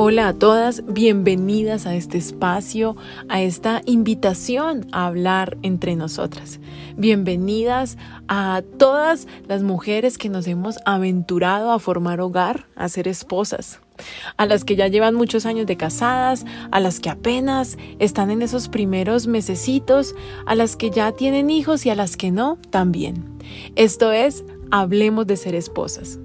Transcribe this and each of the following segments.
Hola a todas, bienvenidas a este espacio, a esta invitación a hablar entre nosotras. Bienvenidas a todas las mujeres que nos hemos aventurado a formar hogar, a ser esposas. A las que ya llevan muchos años de casadas, a las que apenas están en esos primeros mesecitos, a las que ya tienen hijos y a las que no, también. Esto es, hablemos de ser esposas.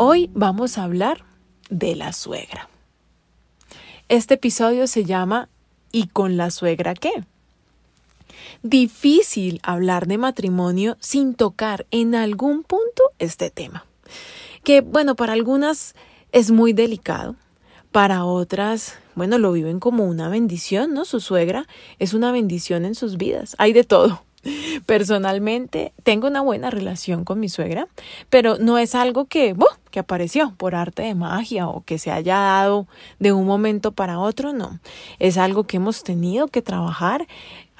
Hoy vamos a hablar de la suegra. Este episodio se llama ¿Y con la suegra qué? Difícil hablar de matrimonio sin tocar en algún punto este tema, que bueno, para algunas es muy delicado, para otras, bueno, lo viven como una bendición, ¿no? Su suegra es una bendición en sus vidas, hay de todo. Personalmente tengo una buena relación con mi suegra, pero no es algo que, que apareció por arte de magia o que se haya dado de un momento para otro, no. Es algo que hemos tenido que trabajar.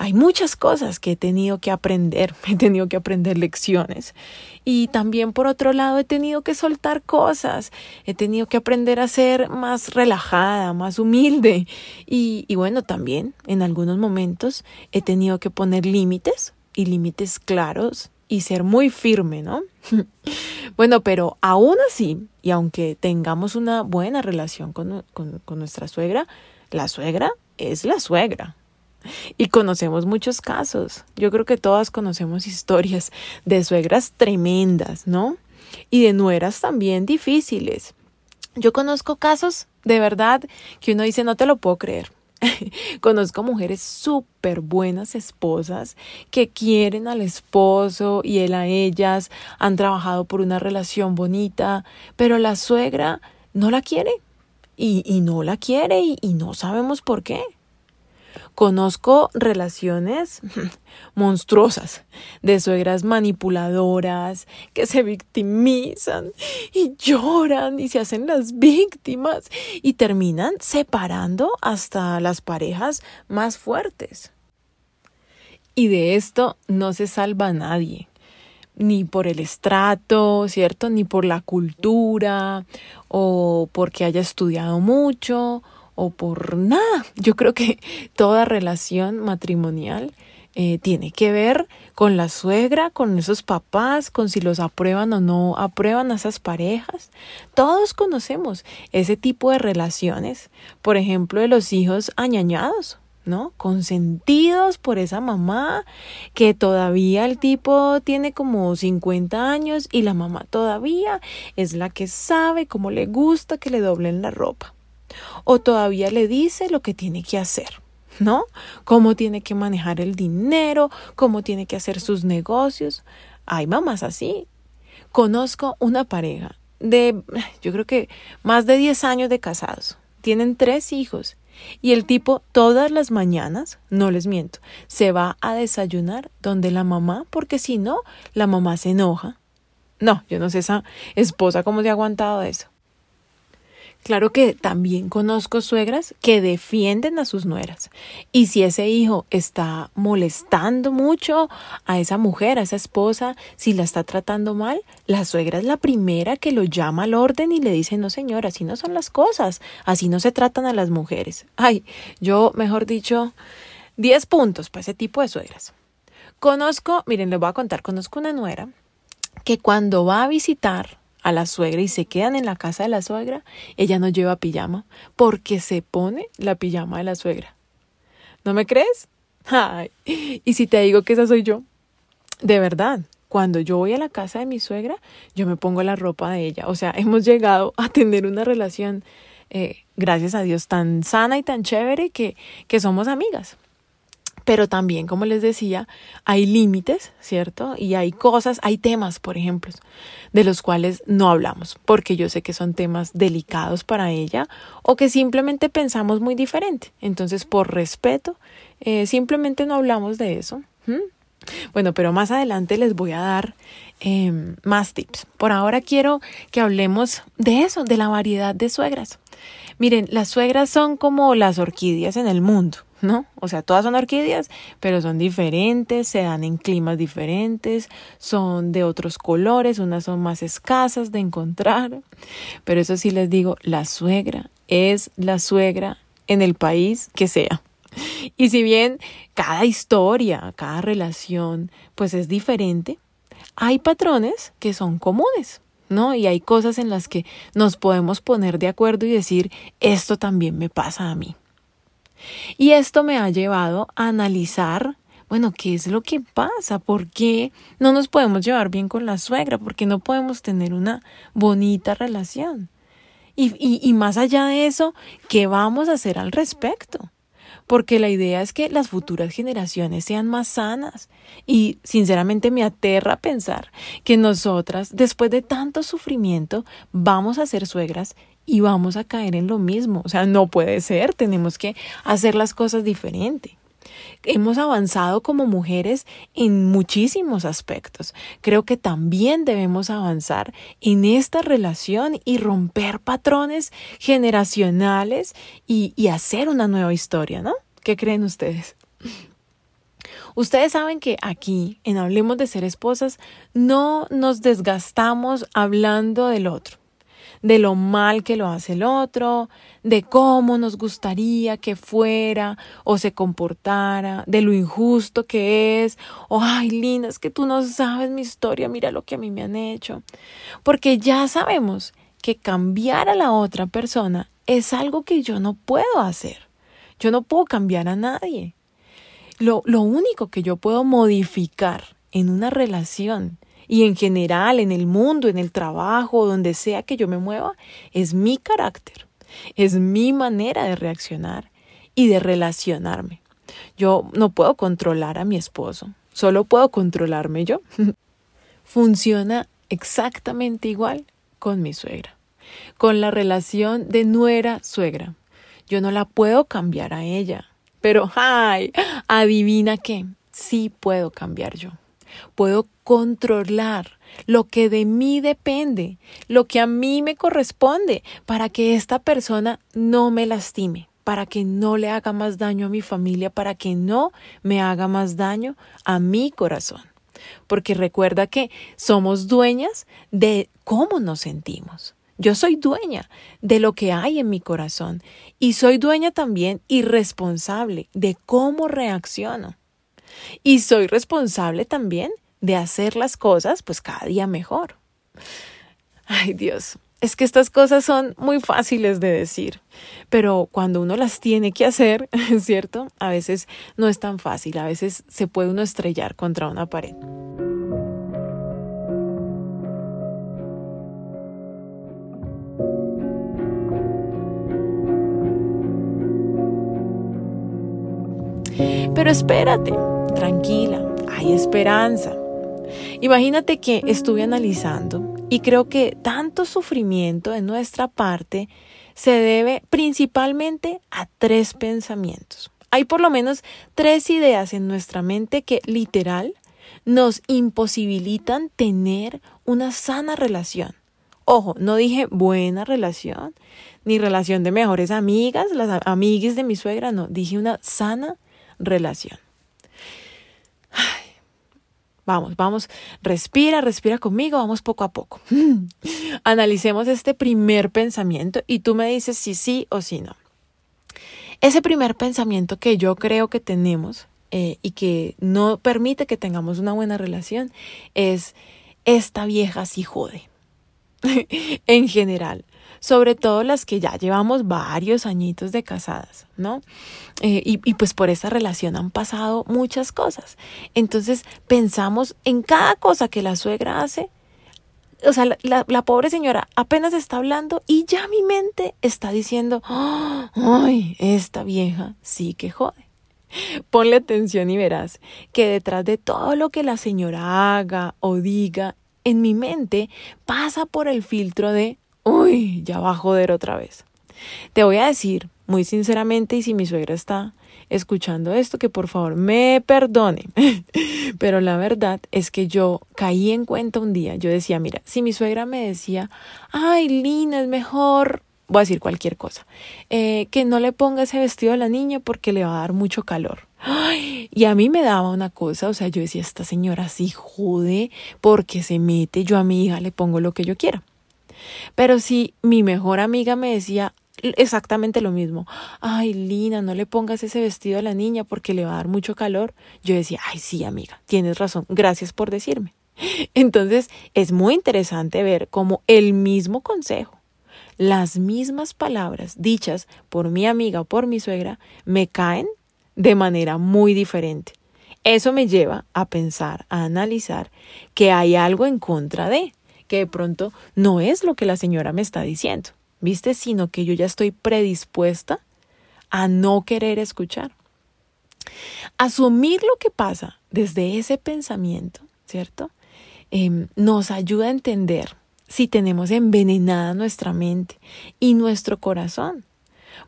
Hay muchas cosas que he tenido que aprender, he tenido que aprender lecciones. Y también por otro lado he tenido que soltar cosas, he tenido que aprender a ser más relajada, más humilde. Y, bueno, también en algunos momentos he tenido que poner límites y límites claros y ser muy firme, ¿no? bueno, pero aún así, y aunque tengamos una buena relación con, con, nuestra suegra, la suegra es la suegra. Y conocemos muchos casos. Yo creo que todas conocemos historias de suegras tremendas, ¿no? Y de nueras también difíciles. Yo conozco casos de verdad que uno dice, no te lo puedo creer. Conozco mujeres súper buenas esposas que quieren al esposo y él a ellas, han trabajado por una relación bonita, pero la suegra no la quiere y, y no la quiere y, y no sabemos por qué. Conozco relaciones monstruosas de suegras manipuladoras que se victimizan y lloran y se hacen las víctimas y terminan separando hasta las parejas más fuertes. Y de esto no se salva nadie ni por el estrato, ¿cierto? Ni por la cultura o porque haya estudiado mucho o por nada. Yo creo que toda relación matrimonial eh, tiene que ver con la suegra, con esos papás, con si los aprueban o no aprueban a esas parejas. Todos conocemos ese tipo de relaciones, por ejemplo, de los hijos añañados. ¿no? Consentidos por esa mamá, que todavía el tipo tiene como 50 años y la mamá todavía es la que sabe cómo le gusta que le doblen la ropa o todavía le dice lo que tiene que hacer. ¿No? Cómo tiene que manejar el dinero, cómo tiene que hacer sus negocios. Hay mamás así. Conozco una pareja de, yo creo que más de 10 años de casados. Tienen tres hijos. Y el tipo todas las mañanas, no les miento, se va a desayunar donde la mamá, porque si no, la mamá se enoja. No, yo no sé esa esposa cómo se ha aguantado eso. Claro que también conozco suegras que defienden a sus nueras. Y si ese hijo está molestando mucho a esa mujer, a esa esposa, si la está tratando mal, la suegra es la primera que lo llama al orden y le dice, no señora, así no son las cosas, así no se tratan a las mujeres. Ay, yo, mejor dicho, 10 puntos para ese tipo de suegras. Conozco, miren, les voy a contar, conozco una nuera que cuando va a visitar a la suegra y se quedan en la casa de la suegra, ella no lleva pijama porque se pone la pijama de la suegra. ¿No me crees? Ay, y si te digo que esa soy yo, de verdad, cuando yo voy a la casa de mi suegra, yo me pongo la ropa de ella. O sea, hemos llegado a tener una relación, eh, gracias a Dios, tan sana y tan chévere que, que somos amigas. Pero también, como les decía, hay límites, ¿cierto? Y hay cosas, hay temas, por ejemplo, de los cuales no hablamos, porque yo sé que son temas delicados para ella o que simplemente pensamos muy diferente. Entonces, por respeto, eh, simplemente no hablamos de eso. Bueno, pero más adelante les voy a dar em, más tips. Por ahora quiero que hablemos de eso, de la variedad de suegras. Miren, las suegras son como las orquídeas en el mundo. ¿No? O sea, todas son orquídeas, pero son diferentes, se dan en climas diferentes, son de otros colores, unas son más escasas de encontrar. Pero eso sí les digo, la suegra es la suegra en el país que sea. Y si bien cada historia, cada relación, pues es diferente, hay patrones que son comunes. ¿no? Y hay cosas en las que nos podemos poner de acuerdo y decir, esto también me pasa a mí. Y esto me ha llevado a analizar, bueno, ¿qué es lo que pasa? ¿Por qué no nos podemos llevar bien con la suegra? ¿Por qué no podemos tener una bonita relación? Y, y, y más allá de eso, ¿qué vamos a hacer al respecto? porque la idea es que las futuras generaciones sean más sanas. Y sinceramente me aterra pensar que nosotras, después de tanto sufrimiento, vamos a ser suegras y vamos a caer en lo mismo. O sea, no puede ser, tenemos que hacer las cosas diferente. Hemos avanzado como mujeres en muchísimos aspectos. Creo que también debemos avanzar en esta relación y romper patrones generacionales y, y hacer una nueva historia, ¿no? ¿Qué creen ustedes? Ustedes saben que aquí, en Hablemos de Ser Esposas, no nos desgastamos hablando del otro de lo mal que lo hace el otro, de cómo nos gustaría que fuera o se comportara, de lo injusto que es, o ay, Lina, es que tú no sabes mi historia, mira lo que a mí me han hecho. Porque ya sabemos que cambiar a la otra persona es algo que yo no puedo hacer. Yo no puedo cambiar a nadie. Lo, lo único que yo puedo modificar en una relación y en general en el mundo, en el trabajo, donde sea que yo me mueva, es mi carácter, es mi manera de reaccionar y de relacionarme. Yo no puedo controlar a mi esposo, solo puedo controlarme yo. Funciona exactamente igual con mi suegra, con la relación de nuera-suegra. Yo no la puedo cambiar a ella, pero ¡ay! Adivina qué, sí puedo cambiar yo. Puedo controlar lo que de mí depende, lo que a mí me corresponde, para que esta persona no me lastime, para que no le haga más daño a mi familia, para que no me haga más daño a mi corazón. Porque recuerda que somos dueñas de cómo nos sentimos. Yo soy dueña de lo que hay en mi corazón y soy dueña también y responsable de cómo reacciono. Y soy responsable también de hacer las cosas pues cada día mejor. Ay Dios, es que estas cosas son muy fáciles de decir, pero cuando uno las tiene que hacer, ¿cierto? A veces no es tan fácil, a veces se puede uno estrellar contra una pared. Pero espérate, tranquila, hay esperanza. Imagínate que estuve analizando y creo que tanto sufrimiento en nuestra parte se debe principalmente a tres pensamientos. Hay por lo menos tres ideas en nuestra mente que literal nos imposibilitan tener una sana relación. Ojo, no dije buena relación, ni relación de mejores amigas, las amigues de mi suegra, no, dije una sana relación. Vamos, vamos, respira, respira conmigo, vamos poco a poco. Analicemos este primer pensamiento y tú me dices si sí o si no. Ese primer pensamiento que yo creo que tenemos eh, y que no permite que tengamos una buena relación es esta vieja sí jode. en general, sobre todo las que ya llevamos varios añitos de casadas, ¿no? Eh, y, pues por esa relación han pasado muchas cosas. Entonces pensamos en cada cosa que la suegra hace. O sea, la, la pobre señora apenas está hablando y ya mi mente está diciendo, ay, esta vieja sí que jode. Ponle atención y verás que detrás de todo lo que la señora haga o diga, en mi mente pasa por el filtro de, uy, ya va a joder otra vez. Te voy a decir muy sinceramente y si mi suegra está escuchando esto, que por favor me perdone. Pero la verdad es que yo caí en cuenta un día, yo decía, mira, si mi suegra me decía, ay, Lina, es mejor voy a decir cualquier cosa, eh, que no le ponga ese vestido a la niña porque le va a dar mucho calor. y a mí me daba una cosa, o sea, yo decía, esta señora sí jude porque se mete, yo a mi hija le pongo lo que yo quiera. Pero si mi mejor amiga me decía exactamente lo mismo, ay Lina, no le pongas ese vestido a la niña porque le va a dar mucho calor, yo decía, ay sí amiga, tienes razón, gracias por decirme. Entonces es muy interesante ver cómo el mismo consejo, las mismas palabras dichas por mi amiga o por mi suegra me caen de manera muy diferente. Eso me lleva a pensar, a analizar que hay algo en contra de, que de pronto no es lo que la señora me está diciendo, ¿viste? Sino que yo ya estoy predispuesta a no querer escuchar. Asumir lo que pasa desde ese pensamiento, ¿cierto? Em, nos ayuda a entender si tenemos envenenada nuestra mente y nuestro corazón.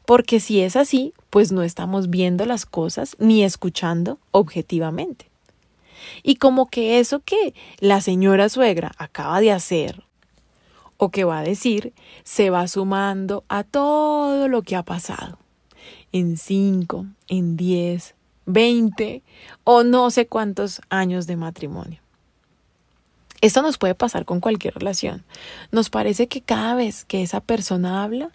Porque si es así, pues no estamos viendo las cosas ni escuchando objetivamente. Y como que eso que la señora suegra acaba de hacer o que va a decir se va sumando a todo lo que ha pasado en cinco, en diez, veinte o no sé cuántos años de matrimonio. Esto nos puede pasar con cualquier relación. Nos parece que cada vez que esa persona habla,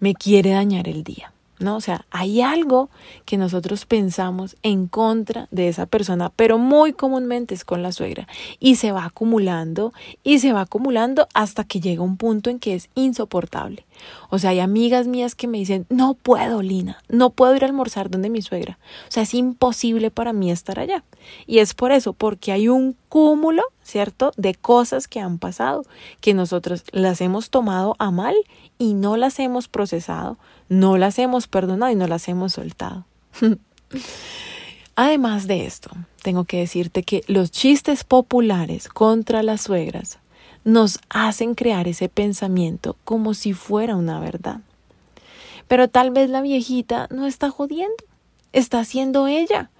me quiere dañar el día. ¿No? O sea, hay algo que nosotros pensamos en contra de esa persona, pero muy comúnmente es con la suegra y se va acumulando y se va acumulando hasta que llega un punto en que es insoportable. O sea, hay amigas mías que me dicen, no puedo, Lina, no puedo ir a almorzar donde mi suegra. O sea, es imposible para mí estar allá. Y es por eso, porque hay un cúmulo, ¿cierto?, de cosas que han pasado, que nosotros las hemos tomado a mal y no las hemos procesado, no las hemos perdonado y no las hemos soltado. Además de esto, tengo que decirte que los chistes populares contra las suegras nos hacen crear ese pensamiento como si fuera una verdad. Pero tal vez la viejita no está jodiendo, está siendo ella.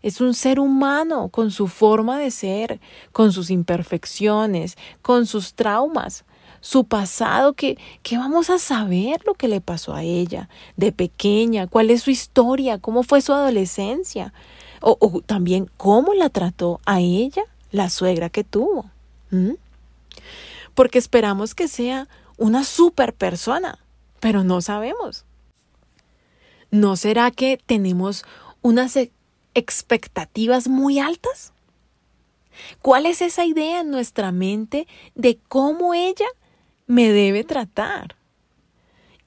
Es un ser humano con su forma de ser, con sus imperfecciones, con sus traumas, su pasado, que, que vamos a saber lo que le pasó a ella de pequeña, cuál es su historia, cómo fue su adolescencia, o, también cómo la trató a ella la suegra que tuvo. Porque esperamos que sea una super persona, pero no sabemos. ¿No será que tenemos unas e, expectativas muy altas? ¿Cuál es esa idea en nuestra mente de cómo ella me debe tratar.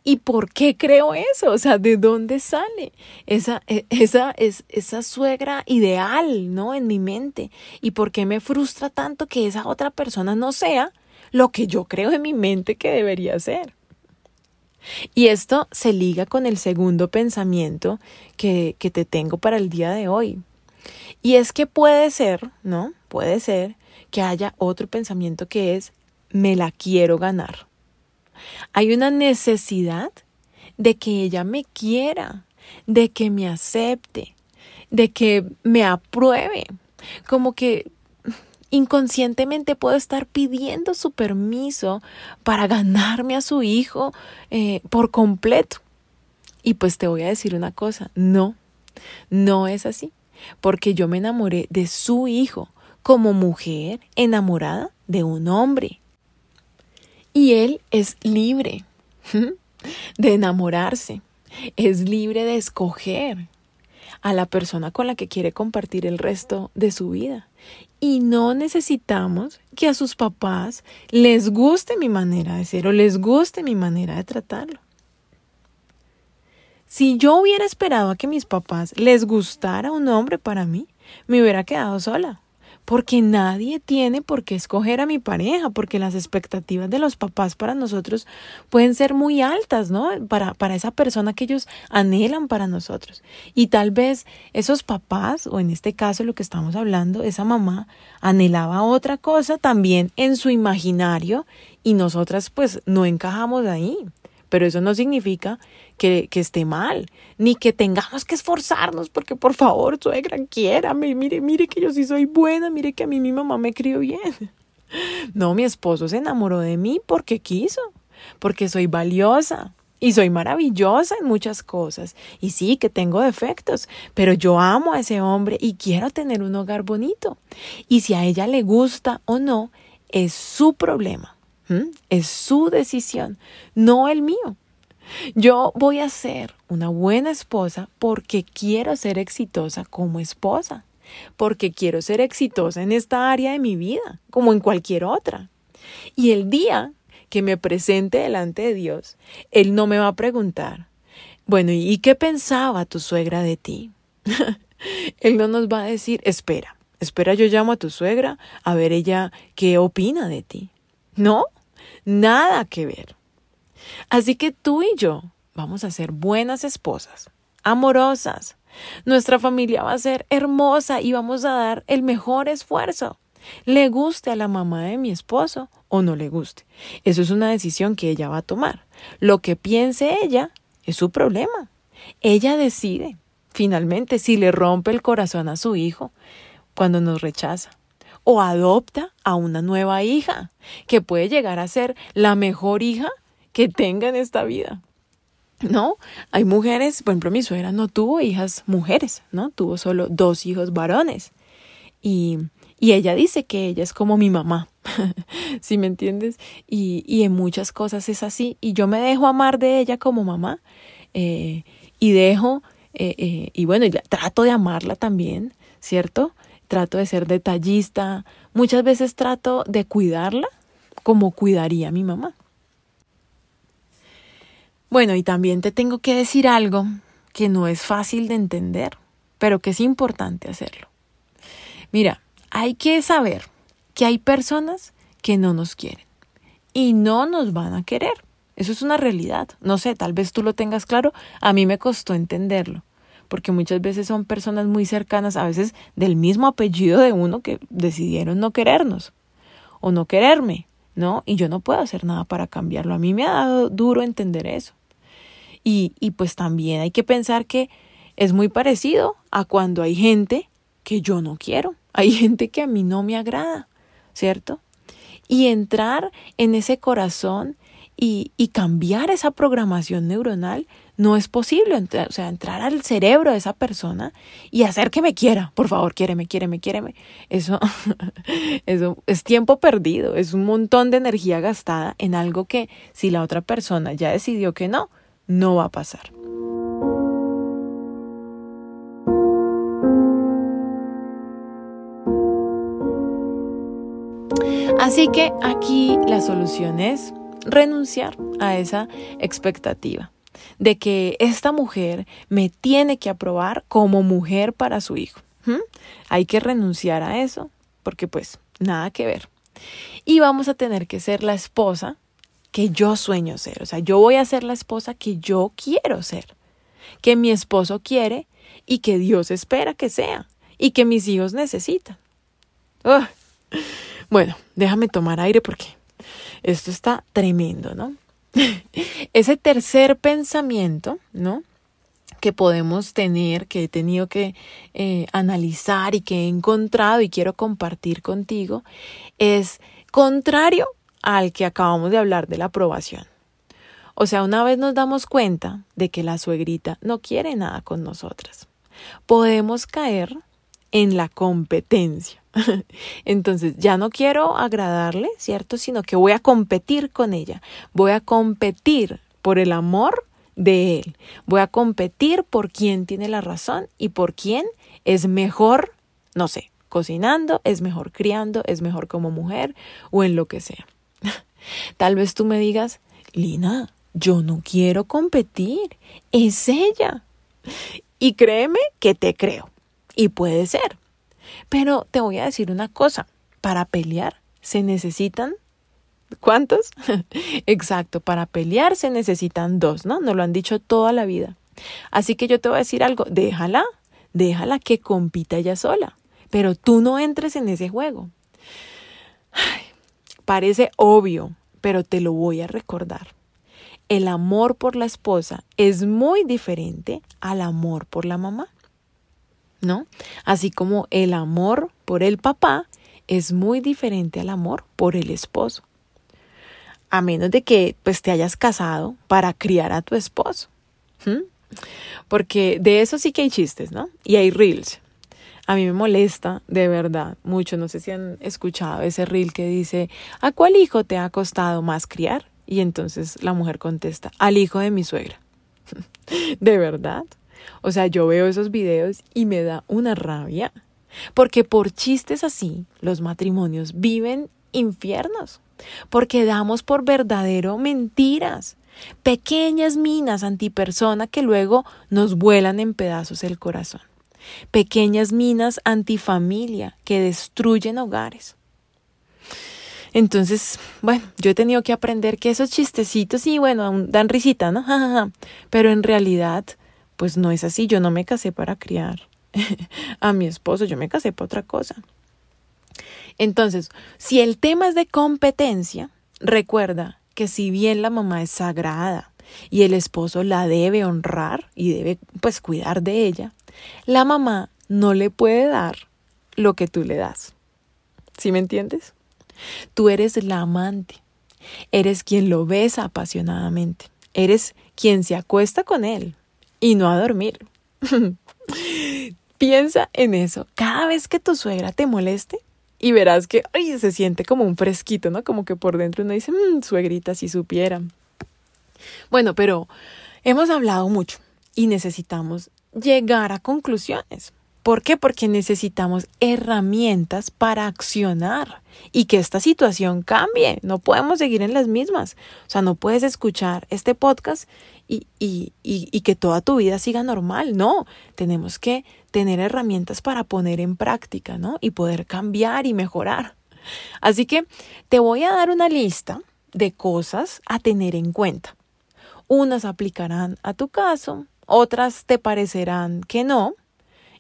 ¿Y por qué creo eso? O sea, ¿de dónde sale esa, e, esa, es, esa suegra ideal, ¿no? En mi mente. ¿Y por qué me frustra tanto que esa otra persona no sea lo que yo creo en mi mente que debería ser? Y esto se liga con el segundo pensamiento que, que te tengo para el día de hoy. Y es que puede ser, ¿no? Puede ser que haya otro pensamiento que es me la quiero ganar. Hay una necesidad de que ella me quiera, de que me acepte, de que me apruebe. Como que inconscientemente puedo estar pidiendo su permiso para ganarme a su hijo eh, por completo. Y pues te voy a decir una cosa, no, no es así, porque yo me enamoré de su hijo como mujer enamorada de un hombre. Y él es libre de enamorarse, es libre de escoger a la persona con la que quiere compartir el resto de su vida. Y no necesitamos que a sus papás les guste mi manera de ser o les guste mi manera de tratarlo. Si yo hubiera esperado a que mis papás les gustara un hombre para mí, me hubiera quedado sola porque nadie tiene por qué escoger a mi pareja, porque las expectativas de los papás para nosotros pueden ser muy altas, ¿no? Para, para esa persona que ellos anhelan para nosotros. Y tal vez esos papás, o en este caso lo que estamos hablando, esa mamá anhelaba otra cosa también en su imaginario y nosotras pues no encajamos ahí. Pero eso no significa que, esté mal, ni que tengamos que esforzarnos, porque por favor, suegra, quiérame, mire, mire que yo sí soy buena, mire que a mí mi mamá me crió bien. No, mi esposo se enamoró de mí porque quiso, porque soy valiosa, Y soy maravillosa en muchas cosas. Y sí, que tengo defectos, pero yo amo a ese hombre y quiero tener un hogar bonito. Y si a ella le gusta o no, es su problema. Es su decisión, no el mío. Yo voy a ser una buena esposa porque quiero ser exitosa como esposa, porque quiero ser exitosa en esta área de mi vida, como en cualquier otra. Y el día que me presente delante de Dios, Él no me va a preguntar, bueno, ¿y qué pensaba tu suegra de ti? Él no nos va a decir, espera, espera, yo llamo a tu suegra a ver ella qué opina de ti. No, nada que ver. Así que tú y yo vamos a ser buenas esposas, amorosas. Nuestra familia va a ser hermosa y vamos a dar el mejor esfuerzo. Le guste a la mamá de mi esposo o no le guste. Eso es una decisión que ella va a tomar. Lo que piense ella es su problema. Ella decide, finalmente, si le rompe el corazón a su hijo cuando nos rechaza o adopta a una nueva hija, que puede llegar a ser la mejor hija que tenga en esta vida. ¿No? Hay mujeres, por ejemplo, mi suegra no tuvo hijas mujeres, ¿no? Tuvo solo dos hijos varones. Y, y ella dice que ella es como mi mamá, ¿sí me entiendes? Y, y, en muchas cosas es así. Y yo me dejo amar de ella como mamá. Eh, y dejo, eh, eh, y bueno, trato de amarla también, ¿cierto? trato de ser detallista, muchas veces trato de cuidarla como cuidaría a mi mamá. Bueno, y también te tengo que decir algo que no es fácil de entender, pero que es importante hacerlo. Mira, hay que saber que hay personas que no nos quieren y no nos van a querer. Eso es una realidad. No sé, tal vez tú lo tengas claro, a mí me costó entenderlo porque muchas veces son personas muy cercanas, a veces del mismo apellido de uno que decidieron no querernos o no quererme, ¿no? Y yo no puedo hacer nada para cambiarlo. A mí me ha dado duro entender eso. Y, y pues también hay que pensar que es muy parecido a cuando hay gente que yo no quiero, hay gente que a mí no me agrada, ¿cierto? Y entrar en ese corazón y, y cambiar esa programación neuronal no es posible, o sea, entrar al cerebro de esa persona y hacer que me quiera, por favor, quiéreme, quiéreme, quiéreme. Eso, eso es tiempo perdido, es un montón de energía gastada en algo que si la otra persona ya decidió que no, no va a pasar. Así que aquí la solución es renunciar a esa expectativa de que esta mujer me tiene que aprobar como mujer para su hijo. Hay que renunciar a eso porque pues nada que ver. Y vamos a tener que ser la esposa que yo sueño ser. O sea, yo voy a ser la esposa que yo quiero ser, que mi esposo quiere y que Dios espera que sea y que mis hijos necesitan. Bueno, déjame tomar aire porque esto está tremendo, ¿no? Ese tercer pensamiento, ¿no? que podemos tener, que he tenido que eh, analizar y que he encontrado y quiero compartir contigo, es contrario al que acabamos de hablar de la aprobación. O sea, una vez nos damos cuenta de que la suegrita no quiere nada con nosotras, podemos caer en la competencia. Entonces ya no quiero agradarle, ¿cierto? Sino que voy a competir con ella. Voy a competir por el amor de él. Voy a competir por quién tiene la razón y por quién es mejor, no sé, cocinando, es mejor criando, es mejor como mujer o en lo que sea. Tal vez tú me digas, Lina, yo no quiero competir, es ella. Y créeme que te creo. Y puede ser. Pero te voy a decir una cosa, para pelear se necesitan ¿Cuántos? Exacto, para pelear se necesitan dos, ¿no? Nos lo han dicho toda la vida. Así que yo te voy a decir algo, déjala, déjala que compita ella sola, pero tú no entres en ese juego. Parece obvio, pero te lo voy a recordar. El amor por la esposa es muy diferente al amor por la mamá. ¿no? Así como el amor por el papá es muy diferente al amor por el esposo. a menos de que pues te hayas casado para criar a tu esposo. Porque de eso sí que hay chistes, ¿no? Y hay reels. A mí me molesta de verdad mucho, no sé si han escuchado ese reel que dice, ¿a cuál hijo te ha costado más criar? Y entonces la mujer contesta, al hijo de mi suegra. de verdad. O sea, yo veo esos videos y me da una rabia. Porque por chistes así, los matrimonios viven infiernos. Porque damos por verdadero mentiras. Pequeñas minas antipersona que luego nos vuelan en pedazos el corazón. Pequeñas minas antifamilia que destruyen hogares. Entonces, bueno, yo he tenido que aprender que esos chistecitos, sí, bueno, dan risita, ¿no? Pero en realidad, pues no es así. Yo no me casé para criar a mi esposo, yo me casé para otra cosa. Entonces, si el tema es de competencia, recuerda que si bien la mamá es sagrada y el esposo la debe honrar y debe pues cuidar de ella, la mamá no le puede dar lo que tú le das. ¿Sí me entiendes? Tú eres la amante, eres quien lo besa apasionadamente, eres quien se acuesta con él y no a dormir. Piensa en eso cada vez que tu suegra te moleste y verás que ay, se siente como un fresquito, ¿no? Como que por dentro uno dice, mmm, suegrita, si supiera. Bueno, pero hemos hablado mucho y necesitamos llegar a conclusiones. ¿Por qué? Porque necesitamos herramientas para accionar y que esta situación cambie. No podemos seguir en las mismas. O sea, no puedes escuchar este podcast y, y, y, y, que toda tu vida siga normal. No, tenemos que tener herramientas para poner en práctica, ¿no? Y poder cambiar y mejorar. Así que te voy a dar una lista de cosas a tener en cuenta. Unas aplicarán a tu caso, otras te parecerán que no,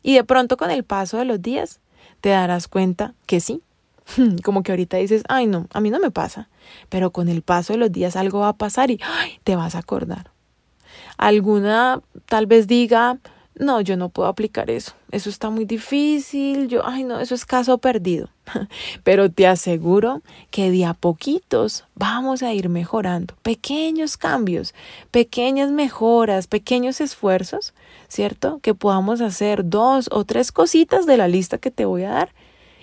y de pronto con el paso de los días te darás cuenta que sí. Como que ahorita dices, ay no, a mí no me pasa, pero con el paso de los días algo va a pasar y te vas a acordar. Alguna tal vez diga, no, yo no puedo aplicar eso, eso está muy difícil, yo, ay no, eso es caso perdido. Pero te aseguro que de a poquitos vamos a ir mejorando, pequeños cambios, pequeñas mejoras, pequeños esfuerzos, ¿cierto? Que podamos hacer dos o tres cositas de la lista que te voy a dar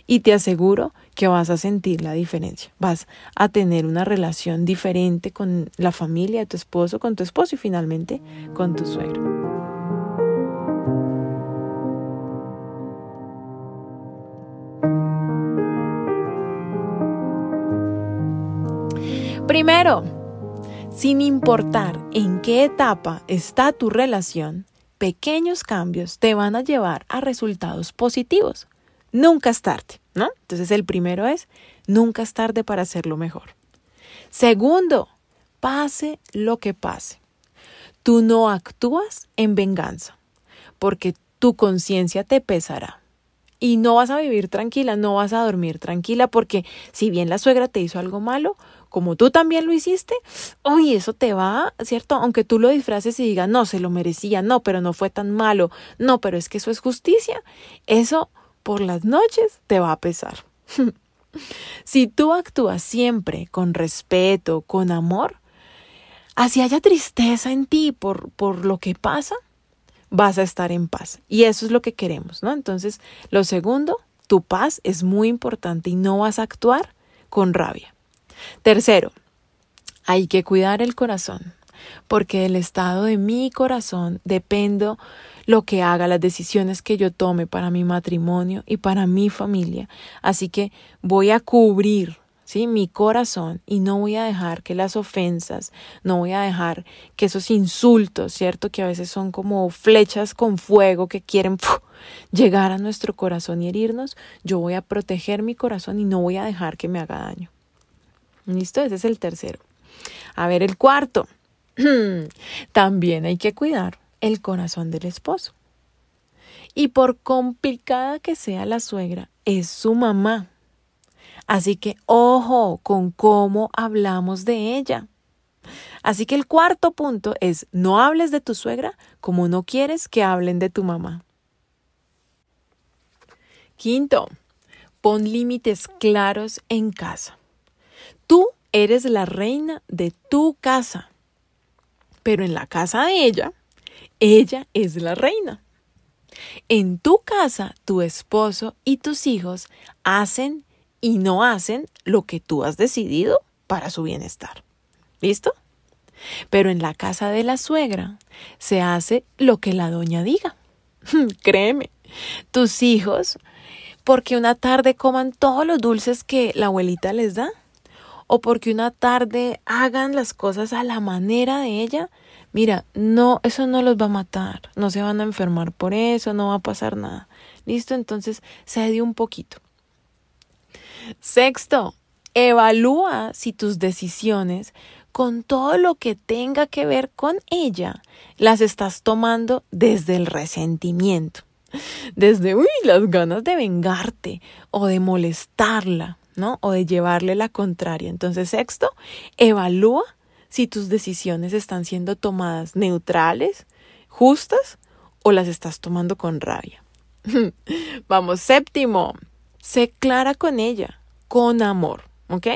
y te aseguro que vas a sentir la diferencia. Vas a tener una relación diferente con la familia de tu esposo, con tu esposo y finalmente con tu suegro. Primero, sin importar en qué etapa está tu relación, pequeños cambios te van a llevar a resultados positivos. Nunca es tarde, ¿no? Entonces el primero es, nunca es tarde para hacerlo mejor. Segundo, pase lo que pase. Tú no actúas en venganza, porque tu conciencia te pesará. Y no vas a vivir tranquila, no vas a dormir tranquila, porque si bien la suegra te hizo algo malo, como tú también lo hiciste, oye, eso te va, ¿cierto? Aunque tú lo disfraces y digas, no, se lo merecía, no, pero no fue tan malo, no, pero es que eso es justicia, eso por las noches te va a pesar. si tú actúas siempre con respeto, con amor, así haya tristeza en ti por, por lo que pasa, vas a estar en paz. Y eso es lo que queremos, ¿no? Entonces, lo segundo, tu paz es muy importante y no vas a actuar con rabia. Tercero, hay que cuidar el corazón, porque del estado de mi corazón dependo lo que haga, las decisiones que yo tome para mi matrimonio y para mi familia. Así que voy a cubrir ¿sí? mi corazón y no voy a dejar que las ofensas, no voy a dejar que esos insultos, ¿cierto? Que a veces son como flechas con fuego que quieren llegar a nuestro corazón y herirnos, yo voy a proteger mi corazón y no voy a dejar que me haga daño. ¿Listo? Ese es el tercero. A ver, el cuarto. También hay que cuidar el corazón del esposo. Y por complicada que sea la suegra, es su mamá. Así que ojo con cómo hablamos de ella. Así que el cuarto punto es no hables de tu suegra como no quieres que hablen de tu mamá. Quinto, pon límites claros en casa. Tú eres la reina de tu casa. Pero en la casa de ella, ella es la reina. En tu casa, tu esposo y tus hijos hacen y no hacen lo que tú has decidido para su bienestar. ¿Listo? Pero en la casa de la suegra se hace lo que la doña diga. Créeme, tus hijos, porque una tarde coman todos los dulces que la abuelita les da, o porque una tarde hagan las cosas a la manera de ella, mira, no, eso no los va a matar, no se van a enfermar por eso, no va a pasar nada. ¿Listo? Entonces, cede un poquito. Sexto, evalúa si tus decisiones con todo lo que tenga que ver con ella, las estás tomando desde el resentimiento, desde, uy, las ganas de vengarte o de molestarla, O de llevarle la contraria. Entonces, sexto, evalúa si tus decisiones están siendo tomadas neutrales, justas o las estás tomando con rabia. Vamos, séptimo, sé clara con ella, con amor, ¿ok?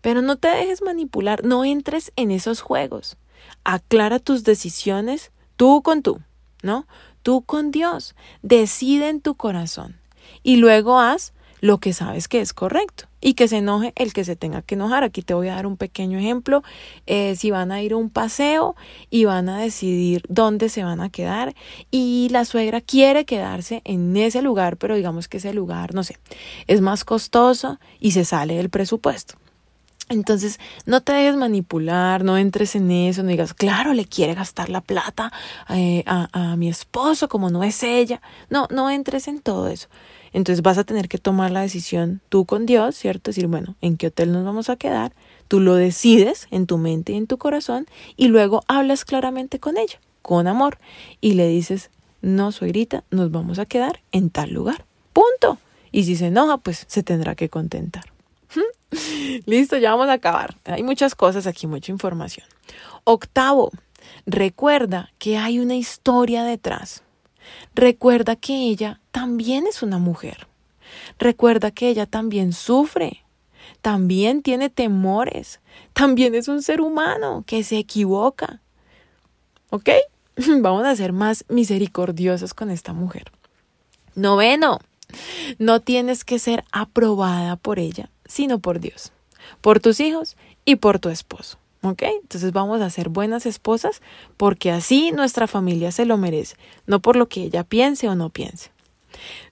Pero no te dejes manipular, no entres en esos juegos. Aclara tus decisiones tú con tú, ¿no? Tú con Dios. Decide en tu corazón. Y luego haz lo que sabes que es correcto y que se enoje el que se tenga que enojar. Aquí te voy a dar un pequeño ejemplo. Eh, si van a ir a un paseo y van a decidir dónde se van a quedar y la suegra quiere quedarse en ese lugar, pero digamos que ese lugar, no sé, es más costoso y se sale del presupuesto. Entonces, no te dejes manipular, no entres en eso, no digas, claro, le quiere gastar la plata eh, a, a mi esposo como no es ella. No, no entres en todo eso. Entonces vas a tener que tomar la decisión tú con Dios, ¿cierto? Decir, bueno, ¿en qué hotel nos vamos a quedar? Tú lo decides en tu mente y en tu corazón y luego hablas claramente con ella, con amor, y le dices, no, suegrita, nos vamos a quedar en tal lugar. Punto. Y si se enoja, pues se tendrá que contentar. Listo, ya vamos a acabar. Hay muchas cosas aquí, mucha información. Octavo, recuerda que hay una historia detrás. Recuerda que ella también es una mujer. Recuerda que ella también sufre, también tiene temores, también es un ser humano que se equivoca. ¿Ok? Vamos a ser más misericordiosos con esta mujer. Noveno, no tienes que ser aprobada por ella, sino por Dios, por tus hijos y por tu esposo. ¿Ok? Entonces vamos a ser buenas esposas porque así nuestra familia se lo merece, no por lo que ella piense o no piense.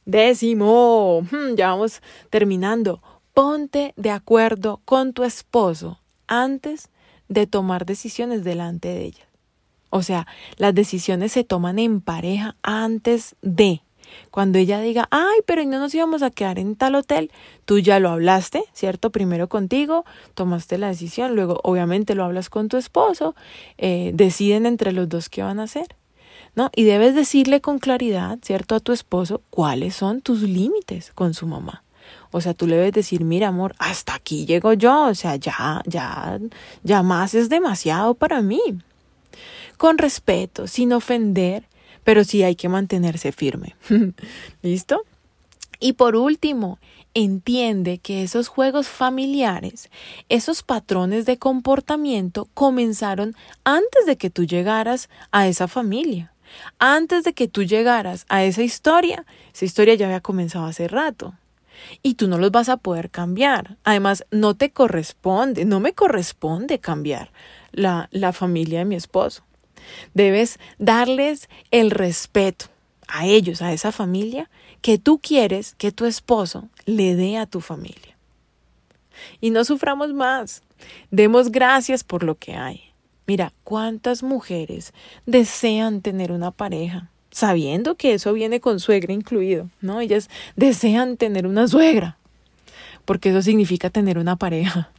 Décimo, hmm, ya vamos terminando. Ponte de acuerdo con tu esposo antes de tomar decisiones delante de ella. O sea, las decisiones se toman en pareja antes de. Cuando ella diga, ay, pero no nos íbamos a quedar en tal hotel, tú ya lo hablaste, ¿cierto? Primero contigo, tomaste la decisión, luego obviamente lo hablas con tu esposo, eh, deciden entre los dos qué van a hacer, ¿no? Y debes decirle con claridad, ¿cierto? A tu esposo cuáles son tus límites con su mamá. O sea, tú le debes decir, mira, amor, hasta aquí llego yo, o sea, ya, ya, ya más es demasiado para mí. Con respeto, sin ofender, pero sí hay que mantenerse firme. ¿Listo? Y por último, entiende que esos juegos familiares, esos patrones de comportamiento comenzaron antes de que tú llegaras a esa familia. Antes de que tú llegaras a esa historia, esa historia ya había comenzado hace rato. Y tú no los vas a poder cambiar. Además, no te corresponde, no me corresponde cambiar la, la familia de mi esposo. Debes darles el respeto a ellos, a esa familia, que tú quieres que tu esposo le dé a tu familia. Y no suframos más. Demos gracias por lo que hay. Mira, cuántas mujeres desean tener una pareja, sabiendo que eso viene con suegra incluido, ¿no? Ellas desean tener una suegra, porque eso significa tener una pareja.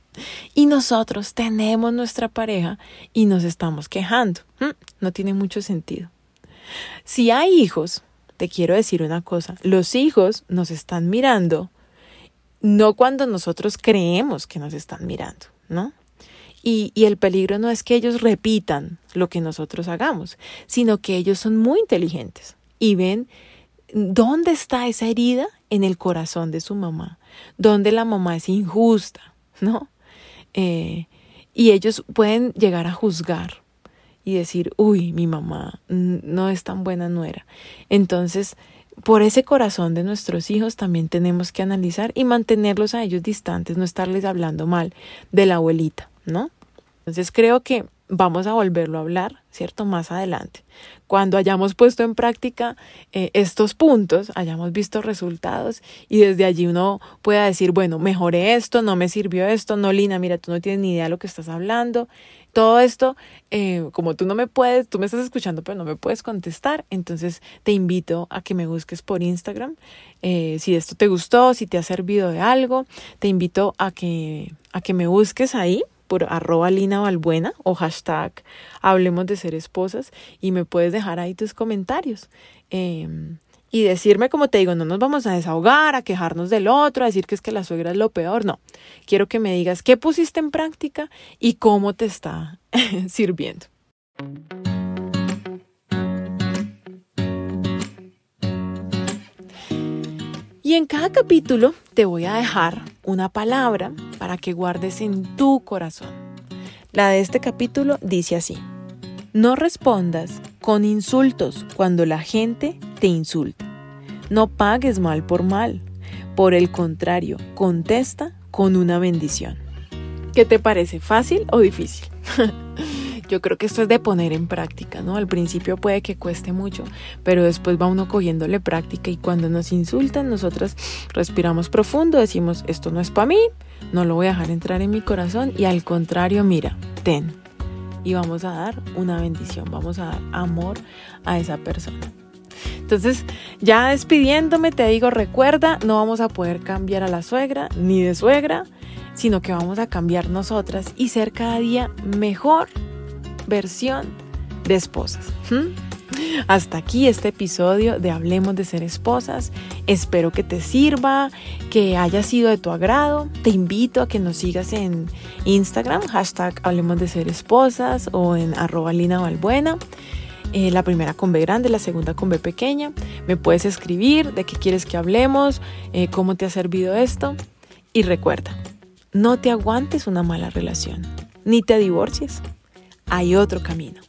Y nosotros tenemos nuestra pareja y nos estamos quejando. Mm, no tiene mucho sentido. Si hay hijos, te quiero decir una cosa, los hijos nos están mirando no cuando nosotros creemos que nos están mirando, ¿no? Y, y, el peligro no es que ellos repitan lo que nosotros hagamos, sino que ellos son muy inteligentes y ven dónde está esa herida en el corazón de su mamá, dónde la mamá es injusta, ¿no? Eh, y ellos pueden llegar a juzgar y decir, uy, mi mamá no es tan buena nuera. Entonces, por ese corazón de nuestros hijos también tenemos que analizar y mantenerlos a ellos distantes, no estarles hablando mal de la abuelita, ¿no? Entonces creo que vamos a volverlo a hablar, ¿cierto? Más adelante. Cuando hayamos puesto en práctica eh, estos puntos, hayamos visto resultados y desde allí uno pueda decir, bueno, mejoré esto, no me sirvió esto, no, Lina, mira, tú no tienes ni idea de lo que estás hablando. Todo esto, eh, como tú no me puedes, tú me estás escuchando, pero no me puedes contestar, entonces te invito a que me busques por Instagram. Eh, si esto te gustó, si te ha servido de algo, te invito a que, a que me busques ahí por arroba Lina Valbuena o hashtag Hablemos de Ser Esposas y me puedes dejar ahí tus comentarios. Em, y decirme, como te digo, no nos vamos a desahogar, a quejarnos del otro, a decir que es que la suegra es lo peor, no. Quiero que me digas qué pusiste en práctica y cómo te está sirviendo. Y en cada capítulo te voy a dejar una palabra para que guardes en tu corazón. La de este capítulo dice así, no respondas con insultos cuando la gente te insulta. No pagues mal por mal. Por el contrario, contesta con una bendición. ¿Qué te parece? ¿Fácil o difícil? Yo creo que esto es de poner en práctica, ¿no? Al principio puede que cueste mucho, pero después va uno cogiéndole práctica y cuando nos insultan, nosotros respiramos profundo, decimos, esto no es para mí, no lo voy a dejar entrar en mi corazón y al contrario, mira, ten. Y vamos a dar una bendición, vamos a dar amor a esa persona. Entonces, ya despidiéndome, te digo, recuerda, no vamos a poder cambiar a la suegra ni de suegra, sino que vamos a cambiar nosotras y ser cada día mejor versión de esposas. Hasta aquí este episodio de Hablemos de ser esposas. Espero que te sirva, que haya sido de tu agrado. Te invito a que nos sigas en Instagram, hashtag Hablemos de ser esposas o en arroba Lina Valbuena. Eh, la primera con B grande, la segunda con B pequeña. Me puedes escribir de qué quieres que hablemos, eh, cómo te ha servido esto. Y recuerda, no te aguantes una mala relación, ni te divorcies hay otro camino.